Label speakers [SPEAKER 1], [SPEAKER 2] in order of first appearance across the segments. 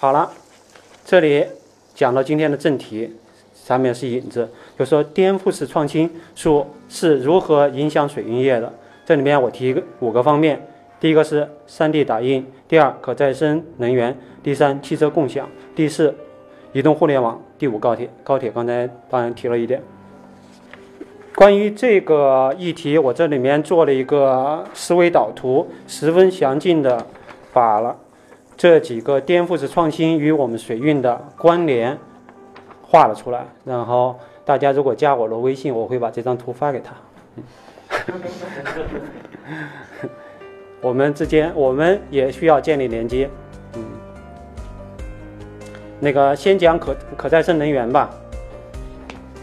[SPEAKER 1] 好了，这里讲到今天的正题，上面是引子，就说颠覆式创新术是如何影响水运业的。这里面我提五个方面：第一个是 3D 打印，第二可再生能源，第三汽车共享，第四移动互联网，第五高铁。高铁刚才当然提了一点。关于这个议题，我这里面做了一个思维导图，十分详尽的把了。这几个颠覆式创新与我们水运的关联画了出来，然后大家如果加我的微信，我会把这张图发给他。我们之间我们也需要建立连接。嗯，那个先讲可可再生能源吧。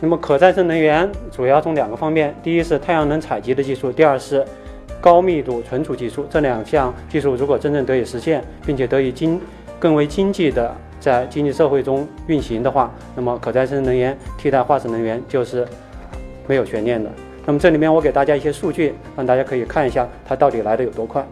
[SPEAKER 1] 那么可再生能源主要从两个方面，第一是太阳能采集的技术，第二是。高密度存储技术这两项技术如果真正得以实现，并且得以经更为经济的在经济社会中运行的话，那么可再生能源替代化石能源就是没有悬念的。那么这里面我给大家一些数据，让大家可以看一下它到底来的有多快。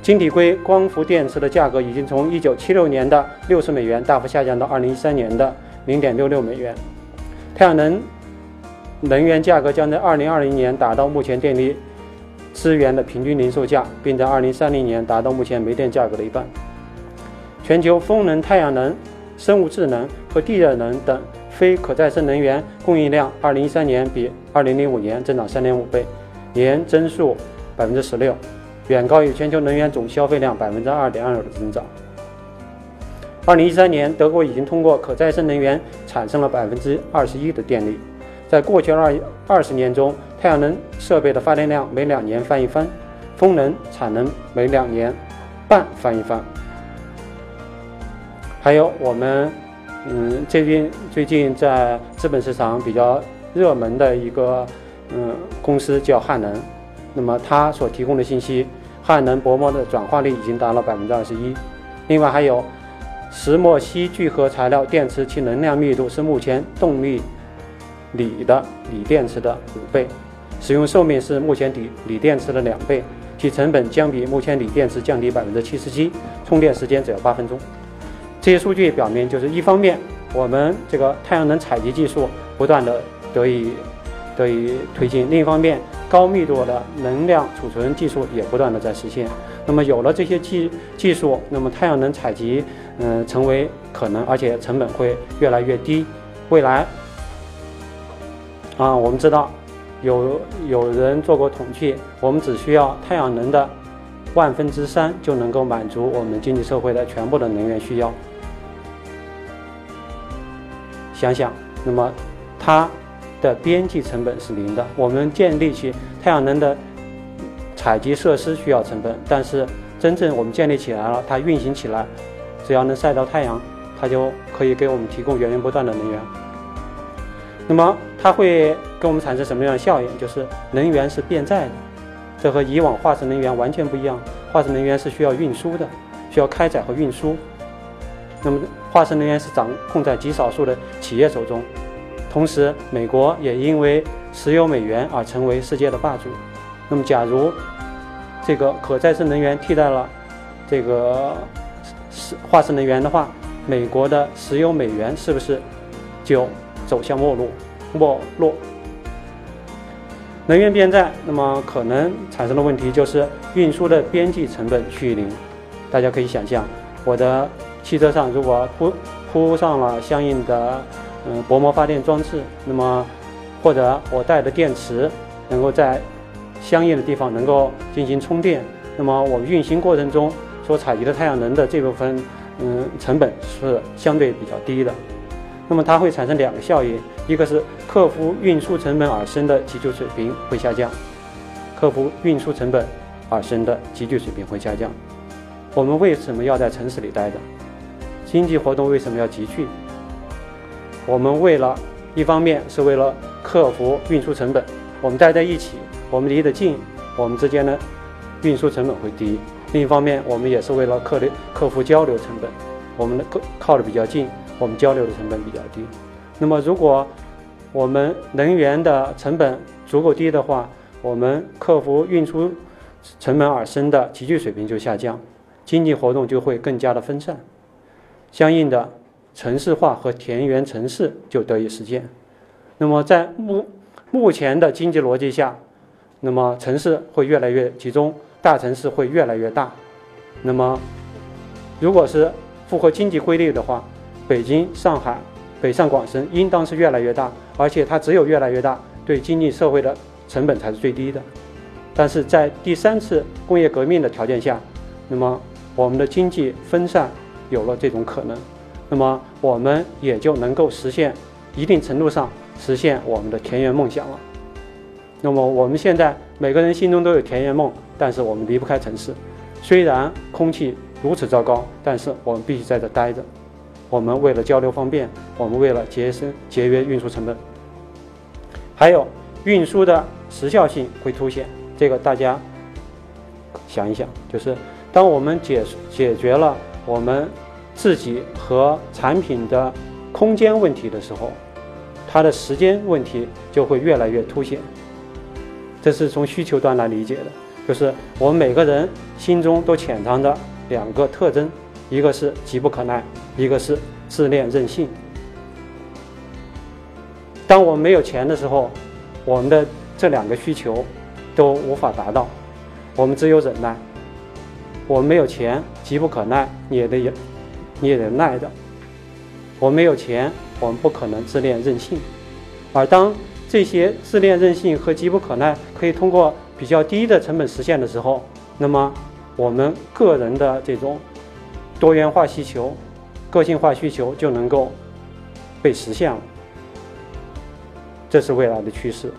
[SPEAKER 1] 晶体硅光伏电池的价格已经从1976年的60美元大幅下降到2013年的0.66美元，太阳能能源价格将在2020年达到目前电力。资源的平均零售价，并在二零三零年达到目前煤电价格的一半。全球风能、太阳能、生物智能和地热能等非可再生能源供应量，二零一三年比二零零五年增长三点五倍，年增速百分之十六，远高于全球能源总消费量百分之二点二的增长。二零一三年，德国已经通过可再生能源产生了百分之二十一的电力。在过去二二十年中，太阳能设备的发电量每两年翻一番，风能产能每两年半翻一番。还有我们，嗯，最近最近在资本市场比较热门的一个嗯公司叫汉能，那么它所提供的信息，汉能薄膜的转化率已经达到百分之二十一。另外还有石墨烯聚合材料电池，其能量密度是目前动力。锂的锂电池的五倍，使用寿命是目前锂锂电池的两倍，其成本将比目前锂电池降低百分之七十七，充电时间只要八分钟。这些数据表明，就是一方面，我们这个太阳能采集技术不断的得以得以推进；另一方面，高密度的能量储存技术也不断的在实现。那么有了这些技技术，那么太阳能采集嗯成为可能，而且成本会越来越低。未来。啊，我们知道，有有人做过统计，我们只需要太阳能的万分之三就能够满足我们经济社会的全部的能源需要。想想，那么它的边际成本是零的。我们建立起太阳能的采集设施需要成本，但是真正我们建立起来了，它运行起来，只要能晒到太阳，它就可以给我们提供源源不断的能源。那么它会给我们产生什么样的效应？就是能源是变在的，这和以往化石能源完全不一样。化石能源是需要运输的，需要开采和运输。那么化石能源是掌控在极少数的企业手中。同时，美国也因为石油美元而成为世界的霸主。那么，假如这个可再生能源替代了这个石化石能源的话，美国的石油美元是不是就？走向没落，没落。能源变在，那么可能产生的问题就是运输的边际成本趋于零。大家可以想象，我的汽车上如果铺铺上了相应的嗯薄膜发电装置，那么或者我带的电池能够在相应的地方能够进行充电，那么我运行过程中所采集的太阳能的这部分嗯成本是相对比较低的。那么它会产生两个效应，一个是克服运输成本而生的急救水平会下降，克服运输成本而生的集聚水平会下降。我们为什么要在城市里待着？经济活动为什么要集聚？我们为了一方面是为了克服运输成本，我们待在一起，我们离得近，我们之间的运输成本会低；另一方面，我们也是为了克的克服交流成本，我们的靠靠得比较近，我们交流的成本比较低。那么，如果我们能源的成本足够低的话，我们克服运输成本而生的集聚水平就下降，经济活动就会更加的分散，相应的城市化和田园城市就得以实现。那么在目目前的经济逻辑下，那么城市会越来越集中，大城市会越来越大。那么如果是符合经济规律的话，北京、上海、北上广深应当是越来越大，而且它只有越来越大，对经济社会的成本才是最低的。但是在第三次工业革命的条件下，那么我们的经济分散有了这种可能，那么我们也就能够实现一定程度上实现我们的田园梦想了。那么我们现在每个人心中都有田园梦，但是我们离不开城市。虽然空气如此糟糕，但是我们必须在这待着。我们为了交流方便，我们为了节省节约运输成本，还有运输的时效性会凸显。这个大家想一想，就是当我们解解决了我们自己和产品的空间问题的时候，它的时间问题就会越来越凸显。这是从需求端来理解的，就是我们每个人心中都潜藏着两个特征，一个是急不可耐，一个是自恋任性。当我们没有钱的时候，我们的这两个需求。都无法达到，我们只有忍耐。我们没有钱，急不可耐，你也得，你也得耐着。我们没有钱，我们不可能自恋任性。而当这些自恋任性和急不可耐可以通过比较低的成本实现的时候，那么我们个人的这种多元化需求、个性化需求就能够被实现了。这是未来的趋势。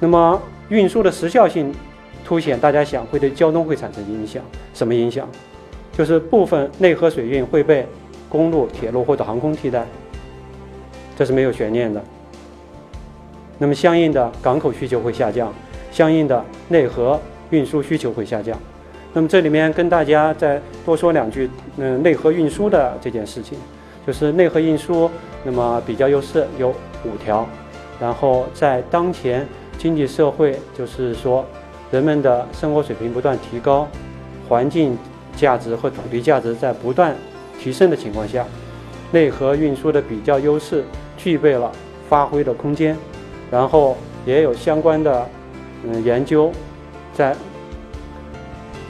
[SPEAKER 1] 那么。运输的时效性凸显，大家想会对交通会产生影响？什么影响？就是部分内河水运会被公路、铁路或者航空替代，这是没有悬念的。那么相应的港口需求会下降，相应的内河运输需求会下降。那么这里面跟大家再多说两句，嗯，内河运输的这件事情，就是内河运输，那么比较优势有五条，然后在当前。经济社会就是说，人们的生活水平不断提高，环境价值和土地价值在不断提升的情况下，内河运输的比较优势具备了发挥的空间。然后也有相关的嗯研究在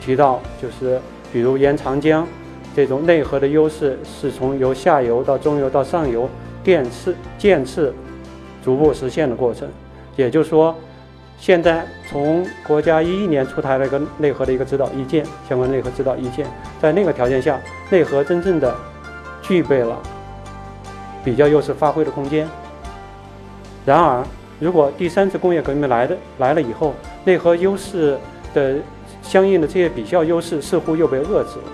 [SPEAKER 1] 提到，就是比如沿长江这种内河的优势是从由下游到中游到上游渐次渐次逐步实现的过程。也就是说，现在从国家一一年出台了一个内河的一个指导意见，相关内河指导意见，在那个条件下，内河真正的具备了比较优势发挥的空间。然而，如果第三次工业革命来的来了以后，内河优势的相应的这些比较优势似乎又被遏制了，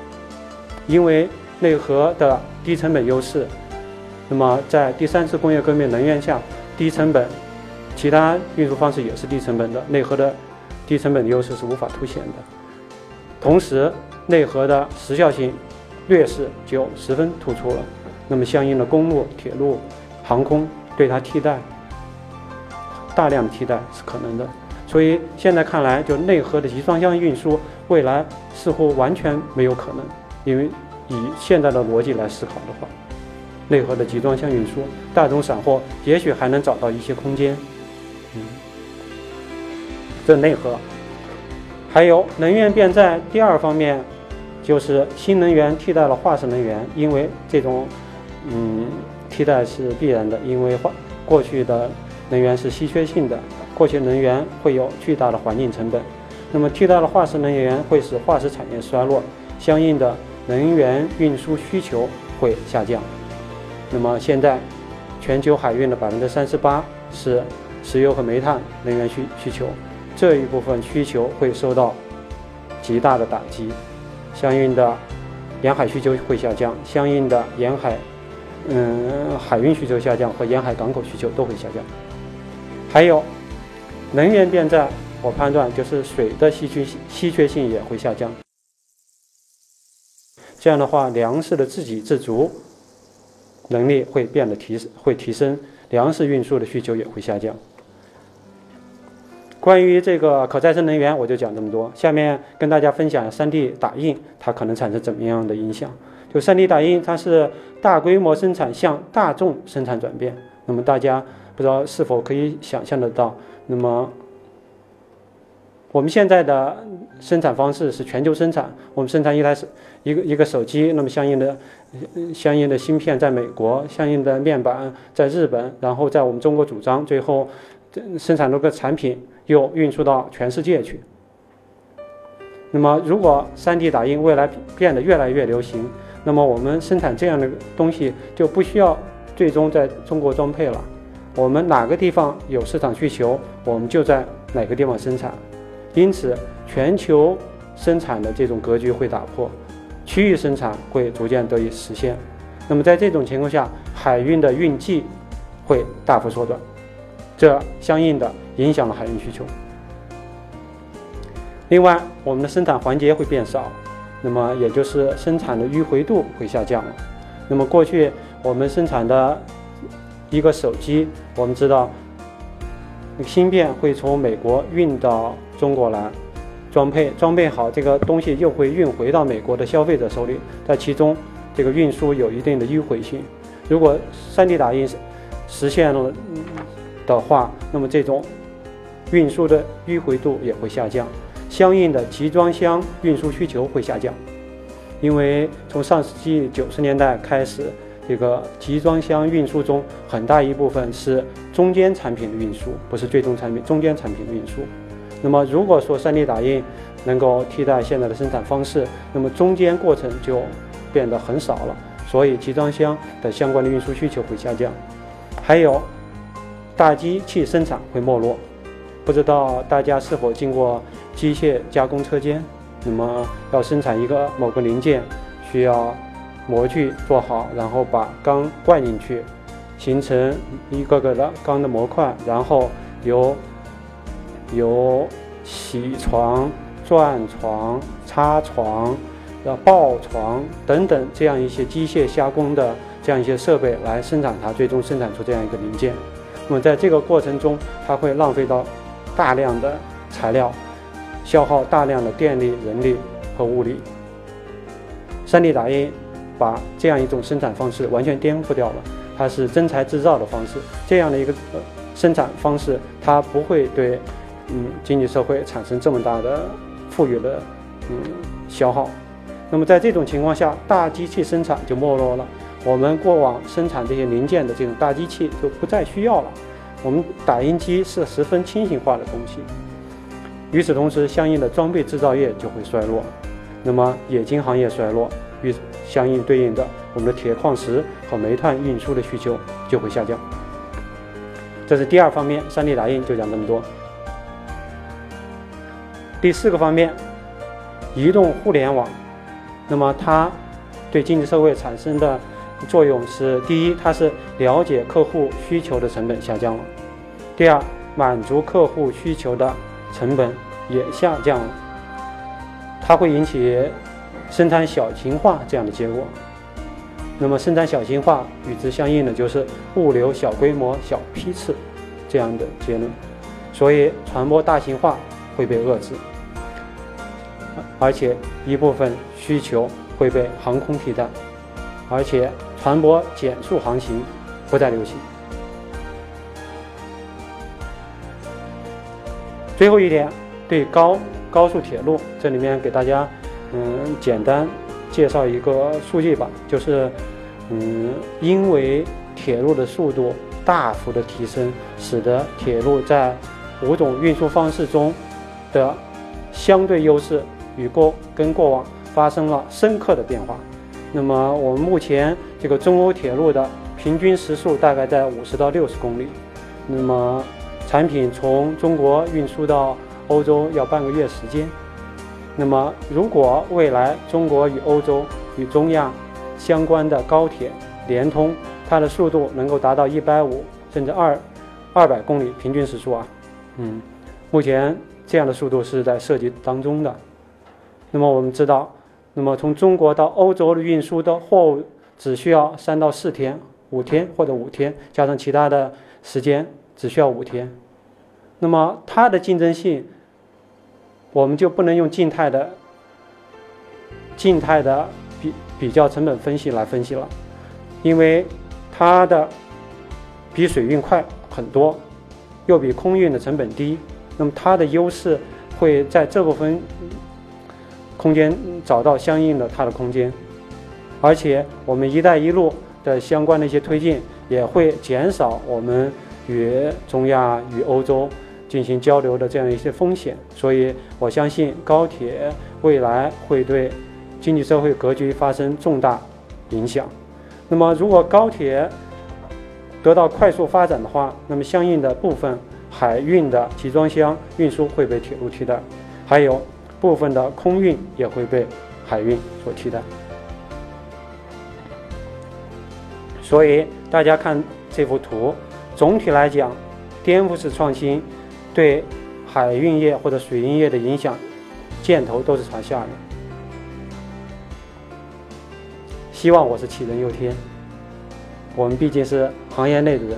[SPEAKER 1] 因为内河的低成本优势，那么在第三次工业革命能源下，低成本。其他运输方式也是低成本的，内河的低成本的优势是无法凸显的。同时，内河的时效性劣势就十分突出了。那么，相应的公路、铁路、航空对它替代，大量替代是可能的。所以现在看来，就内核的集装箱运输未来似乎完全没有可能，因为以现在的逻辑来思考的话，内核的集装箱运输，大宗散货也许还能找到一些空间。嗯，这内核，还有能源变在第二方面，就是新能源替代了化石能源，因为这种嗯替代是必然的，因为化过去的能源是稀缺性的，过去能源会有巨大的环境成本，那么替代的化石能源会使化石产业衰落，相应的能源运输需求会下降。那么现在全球海运的百分之三十八是。石油和煤炭能源需需求这一部分需求会受到极大的打击，相应的沿海需求会下降，相应的沿海嗯海运需求下降和沿海港口需求都会下降。还有能源变在，我判断就是水的稀缺稀缺性也会下降。这样的话，粮食的自给自足能力会变得提会提升，粮食运输的需求也会下降。关于这个可再生能源，我就讲这么多。下面跟大家分享 3D 打印它可能产生怎么样的影响。就 3D 打印，它是大规模生产向大众生产转变。那么大家不知道是否可以想象得到？那么我们现在的生产方式是全球生产，我们生产一台手一个一个手机，那么相应的相应的芯片在美国，相应的面板在日本，然后在我们中国组装，最后生产出个产品又运输到全世界去。那么如果 3D 打印未来变得越来越流行，那么我们生产这样的东西就不需要最终在中国装配了，我们哪个地方有市场需求，我们就在哪个地方生产。因此，全球生产的这种格局会打破，区域生产会逐渐得以实现。那么，在这种情况下，海运的运季会大幅缩短，这相应的影响了海运需求。另外，我们的生产环节会变少，那么也就是生产的迂回度会下降了。那么，过去我们生产的一个手机，我们知道芯片会从美国运到。中国来装配装配好这个东西，又会运回到美国的消费者手里，在其中这个运输有一定的迂回性。如果 3D 打印实现了的话，那么这种运输的迂回度也会下降，相应的集装箱运输需求会下降。因为从上世纪九十年代开始，这个集装箱运输中很大一部分是中间产品的运输，不是最终产品，中间产品的运输。那么，如果说 3D 打印能够替代现在的生产方式，那么中间过程就变得很少了，所以集装箱的相关的运输需求会下降。还有，大机器生产会没落。不知道大家是否进过机械加工车间？那么，要生产一个某个零件，需要模具做好，然后把钢灌进去，形成一个个的钢的模块，然后由由铣床、钻床、插床、然后刨床等等这样一些机械加工的这样一些设备来生产它，最终生产出这样一个零件。那么在这个过程中，它会浪费到大量的材料，消耗大量的电力、人力和物力。3D 打印把这样一种生产方式完全颠覆掉了，它是真材制造的方式，这样的一个生产方式，它不会对。嗯，经济社会产生这么大的富裕的嗯消耗，那么在这种情况下，大机器生产就没落了。我们过往生产这些零件的这种大机器就不再需要了。我们打印机是十分轻型化的东西。与此同时，相应的装备制造业就会衰落，那么冶金行业衰落，与相应对应的我们的铁矿石和煤炭运输的需求就会下降。这是第二方面，3D 打印就讲这么多。第四个方面，移动互联网，那么它对经济社会产生的作用是：第一，它是了解客户需求的成本下降了；第二，满足客户需求的成本也下降了。它会引起生产小型化这样的结果。那么，生产小型化与之相应的就是物流小规模、小批次这样的结论。所以，传播大型化会被遏制。而且一部分需求会被航空替代，而且船舶减速航行不再流行。最后一点，对高高速铁路，这里面给大家嗯简单介绍一个数据吧，就是嗯因为铁路的速度大幅的提升，使得铁路在五种运输方式中的相对优势。与过跟过往发生了深刻的变化。那么我们目前这个中欧铁路的平均时速大概在五十到六十公里。那么产品从中国运输到欧洲要半个月时间。那么，如果未来中国与欧洲与中亚相关的高铁联通，它的速度能够达到一百五甚至二二百公里平均时速啊，嗯，目前这样的速度是在设计当中的。那么我们知道，那么从中国到欧洲的运输的货物只需要三到四天、五天或者五天，加上其他的时间只需要五天。那么它的竞争性。我们就不能用静态的、静态的比比较成本分析来分析了，因为它的比水运快很多，又比空运的成本低，那么它的优势会在这部分空间找到相应的它的空间，而且我们“一带一路”的相关的一些推进也会减少我们与中亚与欧洲。进行交流的这样一些风险，所以我相信高铁未来会对经济社会格局发生重大影响。那么，如果高铁得到快速发展的话，那么相应的部分海运的集装箱运输会被铁路替代，还有部分的空运也会被海运所替代。所以大家看这幅图，总体来讲，颠覆式创新。对海运业或者水运业的影响，箭头都是朝下的。希望我是杞人忧天。我们毕竟是行业内的人。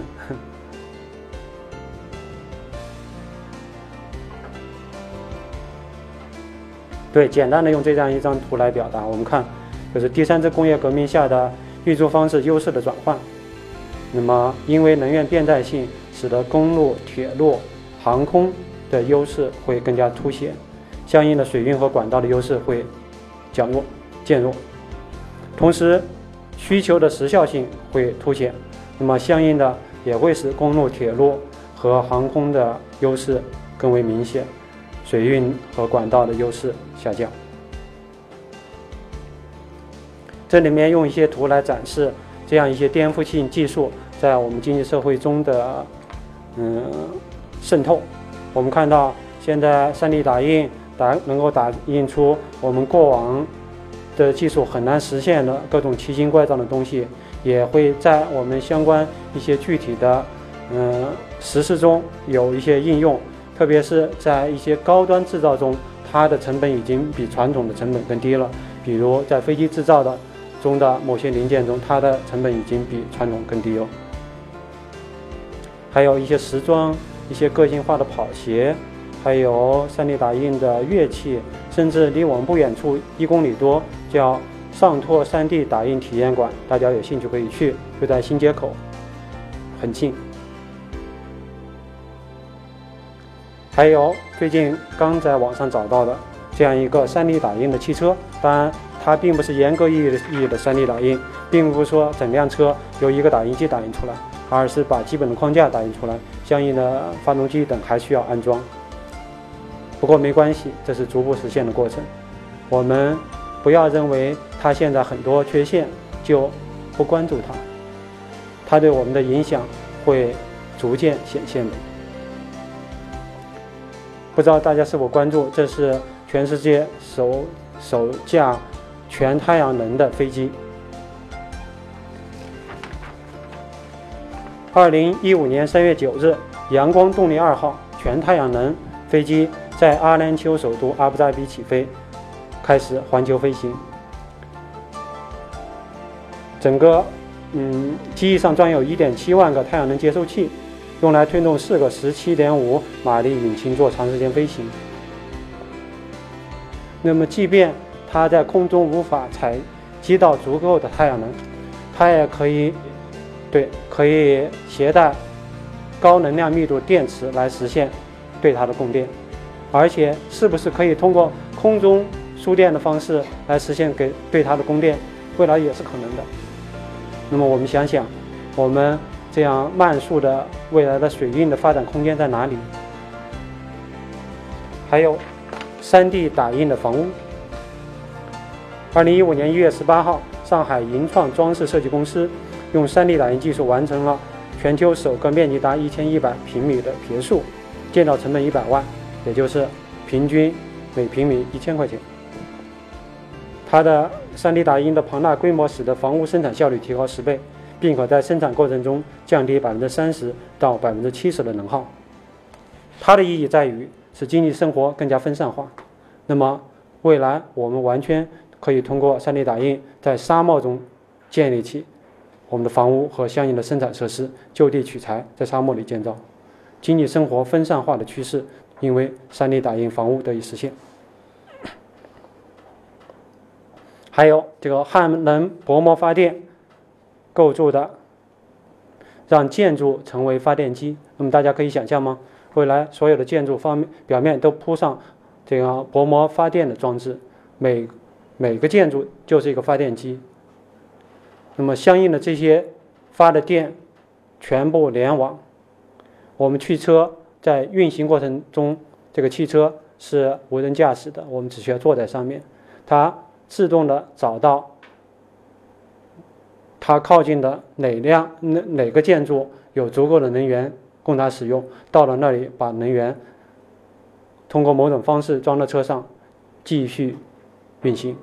[SPEAKER 1] 对，简单的用这样一张图来表达，我们看，就是第三次工业革命下的运输方式优势的转换。那么，因为能源变代性，使得公路、铁路。航空的优势会更加凸显，相应的水运和管道的优势会减弱、减弱。同时，需求的时效性会凸显，那么相应的也会使公路、铁路和航空的优势更为明显，水运和管道的优势下降。这里面用一些图来展示这样一些颠覆性技术在我们经济社会中的，嗯。渗透，我们看到现在 3D 打印打能够打印出我们过往的技术很难实现的各种奇形怪状的东西，也会在我们相关一些具体的嗯实施中有一些应用，特别是在一些高端制造中，它的成本已经比传统的成本更低了。比如在飞机制造的中的某些零件中，它的成本已经比传统更低了。还有一些时装。一些个性化的跑鞋，还有 3D 打印的乐器，甚至离我们不远处一公里多，叫上拓 3D 打印体验馆，大家有兴趣可以去，就在新街口，很近。还有最近刚在网上找到的这样一个 3D 打印的汽车，当然它并不是严格意义的意义的 3D 打印，并不是说整辆车由一个打印机打印出来，而是把基本的框架打印出来。相应的发动机等还需要安装，不过没关系，这是逐步实现的过程。我们不要认为它现在很多缺陷就不关注它，它对我们的影响会逐渐显现的。不知道大家是否关注？这是全世界首首架全太阳能的飞机。二零一五年三月九日，阳光动力二号全太阳能飞机在阿联酋首都阿布扎比起飞，开始环球飞行。整个，嗯，机翼上装有一点七万个太阳能接收器，用来推动四个十七点五马力引擎做长时间飞行。那么，即便它在空中无法采集到足够的太阳能，它也可以。对，可以携带高能量密度电池来实现对它的供电，而且是不是可以通过空中输电的方式来实现给对它的供电，未来也是可能的。那么我们想想，我们这样慢速的未来的水运的发展空间在哪里？还有，3D 打印的房屋。二零一五年一月十八号，上海银创装饰设计公司。用 3D 打印技术完成了全球首个面积达1100平米的别墅，建造成本100万，也就是平均每平米一千块钱。它的 3D 打印的庞大规模使得房屋生产效率提高十倍，并可在生产过程中降低百分之三十到百分之七十的能耗。它的意义在于使经济生活更加分散化。那么未来我们完全可以通过 3D 打印在沙漠中建立起我们的房屋和相应的生产设施，就地取材，在沙漠里建造。经济生活分散化的趋势，因为 3D 打印房屋得以实现。还有这个汉能薄膜发电构筑的，让建筑成为发电机。那么大家可以想象吗？未来所有的建筑方面表面都铺上这个薄膜发电的装置，每每个建筑就是一个发电机。那么相应的这些发的电全部联网。我们汽车在运行过程中，这个汽车是无人驾驶的，我们只需要坐在上面，它自动的找到它靠近的哪辆哪哪个建筑有足够的能源供它使用，到了那里把能源通过某种方式装到车上，继续运行，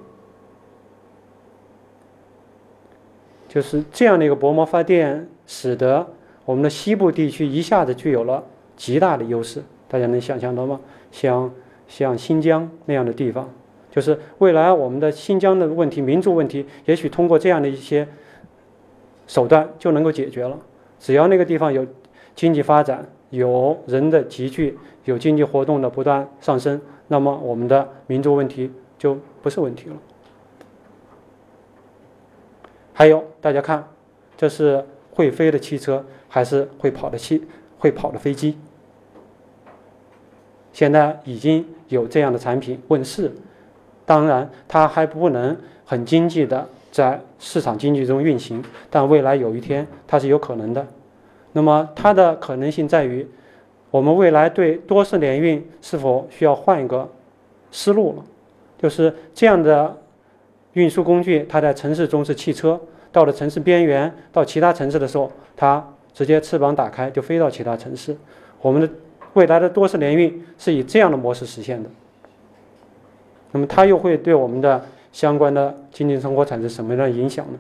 [SPEAKER 1] 就是这样的一个薄膜发电，使得。我们的西部地区一下子具有了极大的优势，大家能想象到吗？像像新疆那样的地方，就是未来我们的新疆的问题、民族问题，也许通过这样的一些手段就能够解决了。只要那个地方有经济发展、有人的集聚、有经济活动的不断上升，那么我们的民族问题就不是问题了。还有，大家看，这是会飞的汽车。还是会跑的汽会跑的飞机，现在已经有这样的产品问世，当然它还不能很经济的在市场经济中运行，但未来有一天它是有可能的。那么它的可能性在于，我们未来对多式联运是否需要换一个思路了？就是这样的运输工具，它在城市中是汽车，到了城市边缘到其他城市的时候，它。直接翅膀打开就飞到其他城市，我们的未来的多式联运是以这样的模式实现的。那么它又会对我们的相关的经济生活产生什么样的影响呢？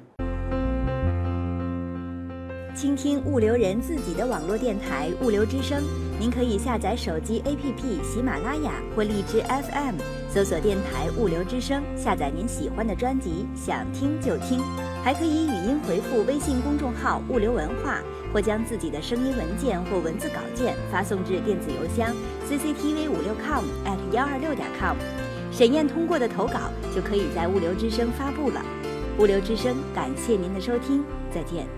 [SPEAKER 2] 倾听物流人自己的网络电台物流之声，您可以下载手机 APP 喜马拉雅或荔枝 FM，搜索电台物流之声，下载您喜欢的专辑，想听就听。还可以语音回复微信公众号物流文化。或将自己的声音文件或文字稿件发送至电子邮箱 cctv 五六 com at 幺二六点 com，审验通过的投稿就可以在物流之声发布了。物流之声，感谢您的收听，再见。